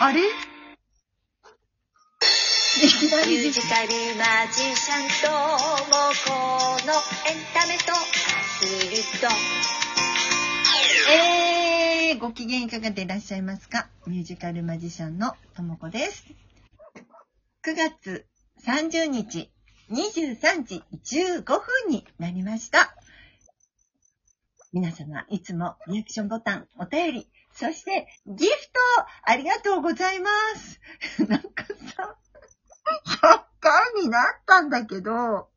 あれ？いきなりミュージカルマジシャンともこのエンタメとアヒルとえー、ご機嫌いかがでいらっしゃいますか？ミュージカルマジシャンのともこです。9月30日23時15分になりました。皆様、いつもリアクションボタン、お便り、そしてギフトありがとうございます。なんかさ、100回になったんだけど、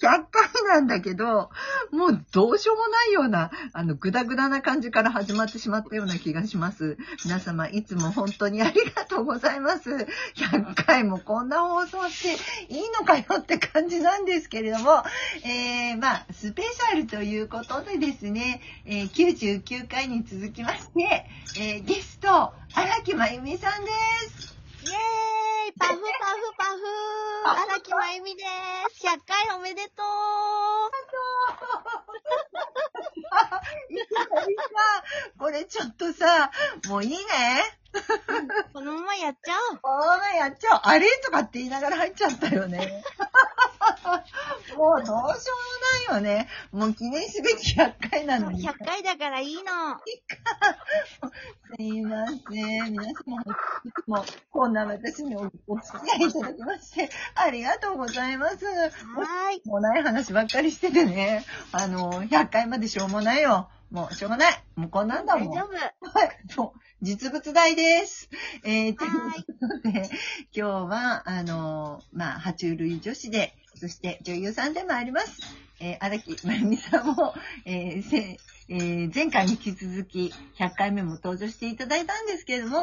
100回なんだけど、もうどうしようもないような、あの、ぐだぐだな感じから始まってしまったような気がします。皆様、いつも本当にありがとうございます。100回もこんな放送していいのかよって感じなんですけれども、えー、まあ、スペシャルということでですね、えー、99回に続きまして、えー、ゲスト、荒木真由美さんです。イェーイパフパフパフ荒木まゆみです。100回おめでと いきなりさ、これちょっとさ、もういいね。うこのままやっちゃおうこのままやっちゃおう。あれとかって言いながら入っちゃったよね。もうどうしようもないよね。もう記念すべき100回なのに。100回だからいいの。すいません。皆様、いつもこんな私におお付き合いいただきまして、ありがとうございます。はーい。もうない話ばっかりしててね。あの、100回までしょうもないよ。もうしょうがない。もうこんなんだもん。大丈夫。はい、そう。実物大です。えー、というはいことで、今日は、あのーまあ、爬虫類女子で、そして女優さんでもあります。えー、荒木まゆみさんも、えーせえー前回に引き続き100回目も登場していただいたんですけれども、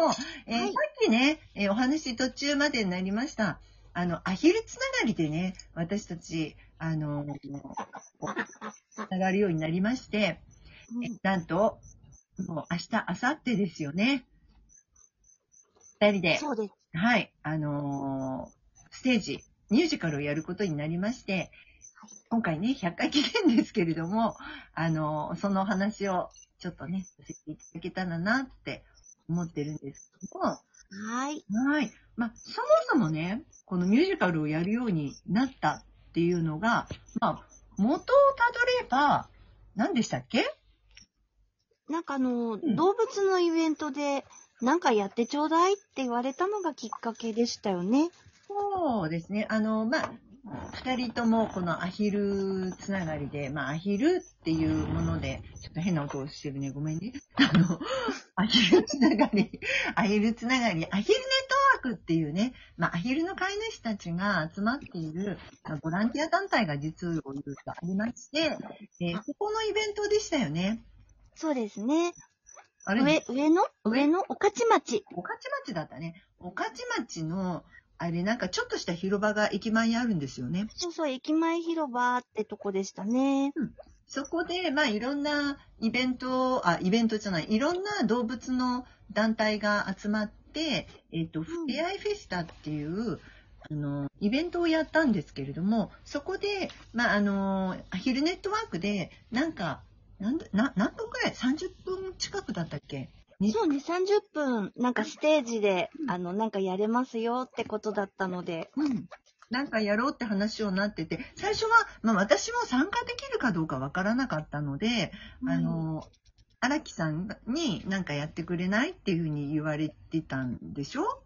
えーはいさっきね、えーお話途中までになりました。あの、アヒルつながりでね、私たち、あのーつながるようになりまして、えなんと、もう明日、明後日ですよね。二人で、そうです。はい、あのーステージ、ミュージカルをやることになりまして、今回ね、100回記念ですけれども、あのーその話をちょっとね、させていただけたらなって思ってるんですけども、はーい。はい。まあ、そもそもね、このミュージカルをやるようになったっていうのが、まあ、元をたどれば、何でしたっけ？なんかあの、ん動物のイベントで、なんかやってちょうだいって言われたのがきっかけでしたよね。そうですね。あの、まあ、二人ともこのアヒルつながりで、まあ、アヒルっていうもので、ちょっと変な音をしてるね。ごめんね。あの、アヒルつながり、アヒルつながり、アヒルネットワークっていうね、まあ、アヒルの飼い主たちが集まっている、まあボランティア団体が実を言うとありまして、えーここのイベントでしたよね。そうですね。あれ？上、上の？上？の？御徒町。御徒町だったね。御徒町の、あれなんかちょっとした広場が駅前にあるんですよね。そうそう、駅前広場ってとこでしたね。そこで、まあ、いろんなイベント、あ、イベントじゃない、いろんな動物の団体が集まって、えっ、と、ふれあいフェスタっていう、あの、イベントをやったんですけれども、そこで、まあ、あの、アヒルネットワークで、なんか、なんだな何分くらい ?30 分近くだったっけ？に。そうね、30分、なんかステージで、あの、なんかやれますよってことだったので。うん。なんかやろうって話をなってて、最初は、まあ私も参加できるかどうかわからなかったので、あの、荒木さんになんかやってくれないっていうふうに言われてたんでしょ？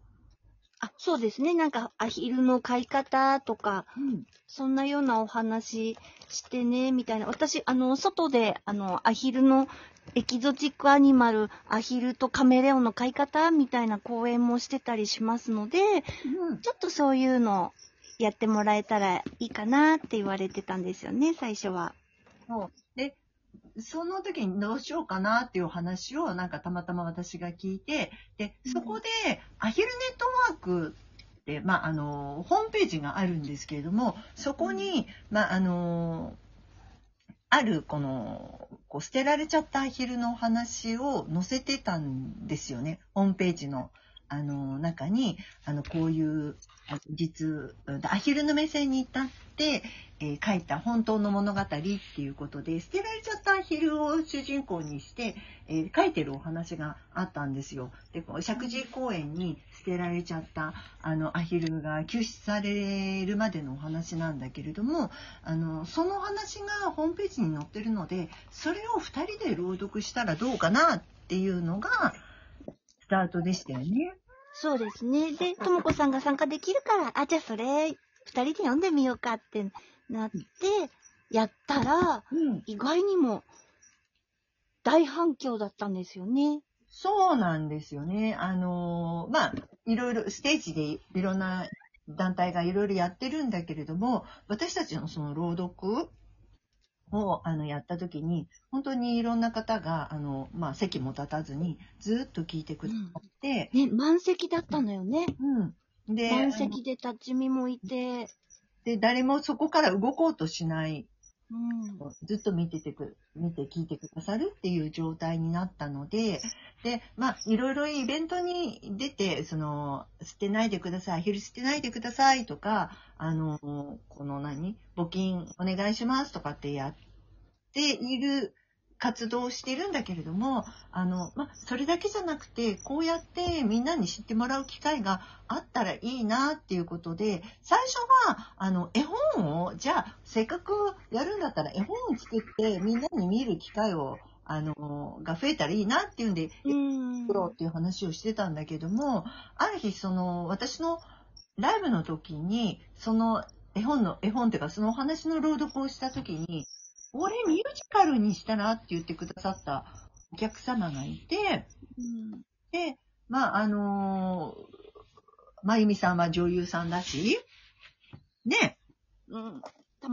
あ、そうですね。なんか、アヒルの飼い方とか、うん。そんなようなお話してね、みたいな。私、あの、外で、あの、アヒルのエキゾチックアニマル、アヒルとカメレオンの飼い方みたいな講演もしてたりしますので、うん。ちょっとそういうのやってもらえたらいいかなって言われてたんですよね、最初は。そう。で、その時にどうしようかなっていう話をなんかたまたま私が聞いて、で、そこでアヒルネットワークって、まあ、あの、ホームページがあるんですけれども、そこに、まあ、あの、あるこの、こう捨てられちゃったアヒルのお話を載せてたんですよね。ホームページの、あの、中に、あの、こういう、実、アヒルの目線に立って、えー書いた本当の物語っていうことで、捨てられちゃったアヒルを主人公にして、えー書いてるお話があったんですよ。で、石神公園に捨てられちゃった、あの、アヒルが救出されるまでのお話なんだけれども、あの、その話がホームページに載ってるので、それを二人で朗読したらどうかなっていうのが、スタートでしたよね。そうですね。で、ともこさんが参加できるから、あ、じゃあそれ、二人で読んでみようかってなって、やったら、うん。意外にも大反響だったんですよね。そうなんですよね。あのーまあ、いろいろ、ステージでいろんな団体がいろいろやってるんだけれども、私たちのその朗読をあのやった時に、本当にいろんな方が、あの、まあ、席も立たずに、ずっと聞いてくださって、ね、満席だったのよね。うん。で、満席で立ち見もいて、で、誰もそこから動こうとしないうん。ずっと見ててく、見て聞いてくださるっていう状態になったので、で、まあ、いろいろイベントに出て、その、捨てないでください、アヒル捨てないでくださいとか、あの、この何募金お願いしますとかってやっている活動をしてるんだけれども、あの、まあ、それだけじゃなくて、こうやってみんなに知ってもらう機会があったらいいなっていうことで、最初は、あの、絵本を、じゃあ、せっかくやるんだったら絵本を作ってみんなに見る機会を、あの、が増えたらいいなっていうんで、うん。作ろうっていう話をしてたんだけども、ある日、その、私のライブの時に、その絵本の、絵本っていうか、そのお話の朗読をした時に、俺ミュージカルにしたらって言ってくださったお客様がいて、うんで、まあ、あのまゆみさんは女優さんだし、ね、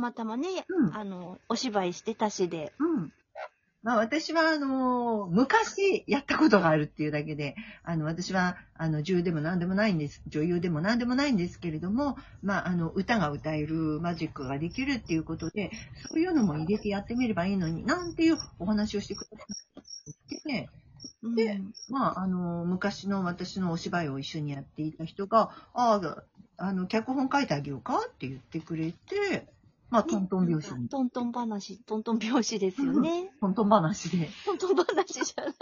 またまね、うんあの、お芝居してたしで。うん。まあ私は、あの昔やったことがあるっていうだけで、あの、私は、あの、女優でも何でもないんです。女優でも何でもないんですけれども、まあ、あの、歌が歌えるマジックができるっていうことで、そういうのも入れてやってみればいいのに、なんていうお話をしてくださって、うんでまあ、あの、昔の私のお芝居を一緒にやっていた人が、ああ、あの、脚本書いてあげようかって言ってくれて、まあ、トントン拍子に、トントン話、トントン拍子ですよね。トントン話で。で、トントン話じゃない。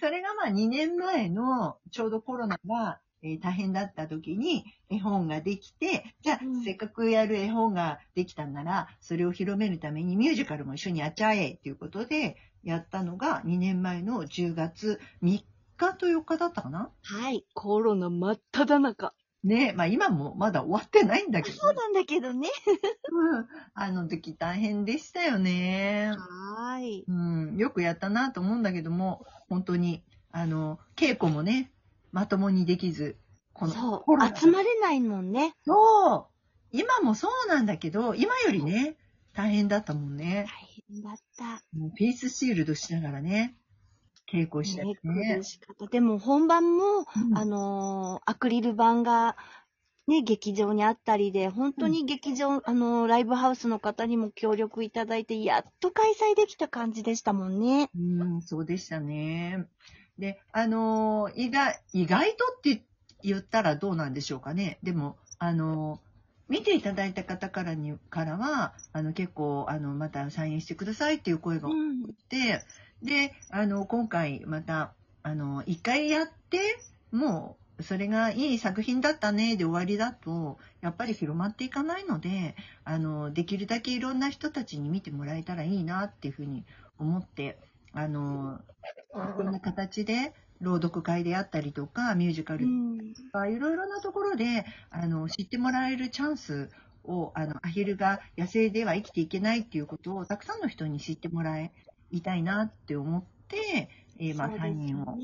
それがまあ2年前のちょうどコロナが、えー大変だった時に絵本ができて、じゃあ、うんせっかくやる絵本ができたんなら、それを広めるためにミュージカルも一緒にやっちゃえっていうことで、やったのが2年前の10月3日と4日だったかなはい。コロナ真っ只中。ねまあ今もまだ終わってないんだけど、そうなんだけどね。うんあの時大変でしたよね。はーい。うん、よくやったなと思うんだけども、本当に、あの、稽古もね、まともにできず、このそうコロナ。集まれないもんね。そう今もそうなんだけど、今よりね、大変だったもんね大。変だった。もうフェイスシールドしながらね、稽古したりね苦。しかった。でも本番も、うんあのーアクリル板が、ね、劇場にあったりで、本当に劇場、あのーライブハウスの方にも協力いただいて、やっと開催できた感じでしたもんね。うん、そうでしたね。で、あのー意外、意外とって言ったらどうなんでしょうかね。でも、あのー見ていただいた方からに、からは、あの、結構、あの、また再演してくださいっていう声がうん。で、で、あの、今回また、あの、一回やって、もう、それがいい作品だったねで終わりだと、やっぱり広まっていかないので、あの、できるだけいろんな人たちに見てもらえたらいいなっていうふうに思って、あの、いろんな形で、朗読会であったりとか、ミュージカルうん。とか、いろいろなところで、あの、知ってもらえるチャンスを、あの、アヒルが野生では生きていけないっていうことを、たくさんの人に知ってもらいたいなって思って、えーまあ、3そうです人を。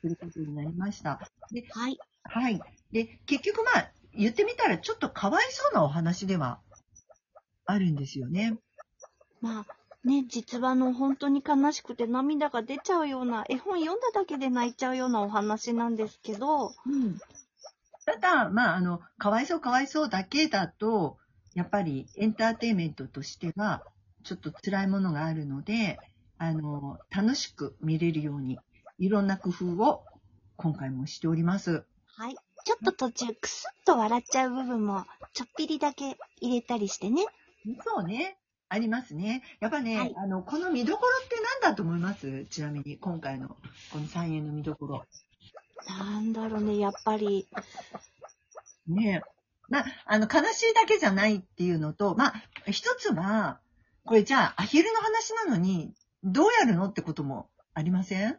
することになりました。で、はい。はい。で、結局まあ、言ってみたらちょっとかわいそうなお話ではあるんですよね。まあ、ね、実話の本当に悲しくて涙が出ちゃうような、絵本読んだだけで泣いちゃうようなお話なんですけど、うん。ただ、まあ、あの、かわいそうかわいそうだけだと、やっぱりエンターテインメントとしては、ちょっと辛いものがあるので、あの、楽しく見れるように、いろんな工夫を今回もしております。はい。ちょっと途中、クスッと笑っちゃう部分も、ちょっぴりだけ入れたりしてね。そうね。ありますね。やっぱね、はいあの、この見どころって何だと思います？ちなみに、今回の、この三円の見どころ。なんだろうね、やっぱり。ねまあ、あの、悲しいだけじゃないっていうのと、まあ、一つは、これじゃあ、アヒルの話なのに、どうやるのってこともありません？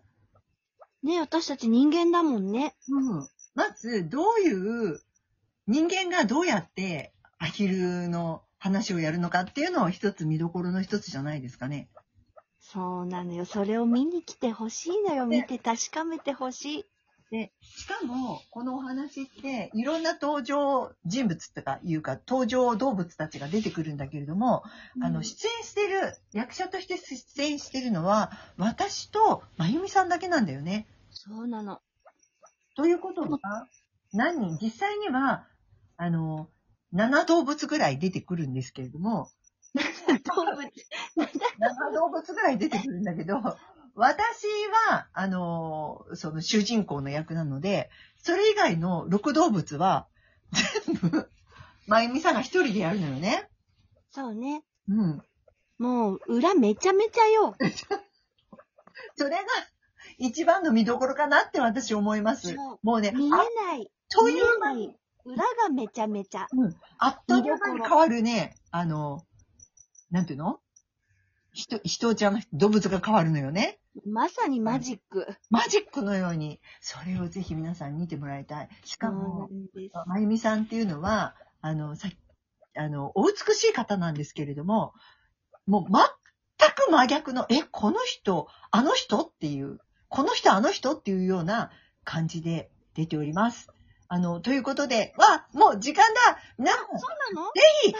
ね、私たち人間だもんね。うん。まず、どういう、人間がどうやってアヒルの話をやるのかっていうのを一つ見どころの一つじゃないですかね。そうなのよ。それを見に来てほしいのよ。ね見て確かめてほしい。で、しかも、このお話って、いろんな登場人物とかいうか、登場動物たちが出てくるんだけれども、あの、出演してる、役者として出演してるのは、私とまゆみさんだけなんだよね。そうなの。ということは、何人、実際には、あの、7動物ぐらい出てくるんですけれども、動物。7動物ぐらい出てくるんだけど、私は、あの、その主人公の役なので、それ以外の6動物は、全部、まゆみさんが一人でやるのよね。そうね。うん。もう、裏めちゃめちゃよ。それが、一番の見どころかなって私思います。もうね、見えあない。という間に。裏がめちゃめちゃ。うん、あっという間に変わるね、あの、なんていうの？人、人じゃなくて動物が変わるのよね。まさにマジック。マジックのように、それをぜひ皆さん見てもらいたい。しかも。まゆみさんっていうのは、あの、さあの、お美しい方なんですけれども、もう全く真逆の、え、この人、あの人っていう、この人、あの人っていうような感じで出ております。あの、ということで、わ、もう時間だ皆さん、ぜそうなの？ひ、ぜ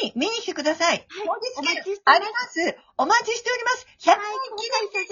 ひ見に来てください。はいお待ちしてますあります。お待ちしております。100人記念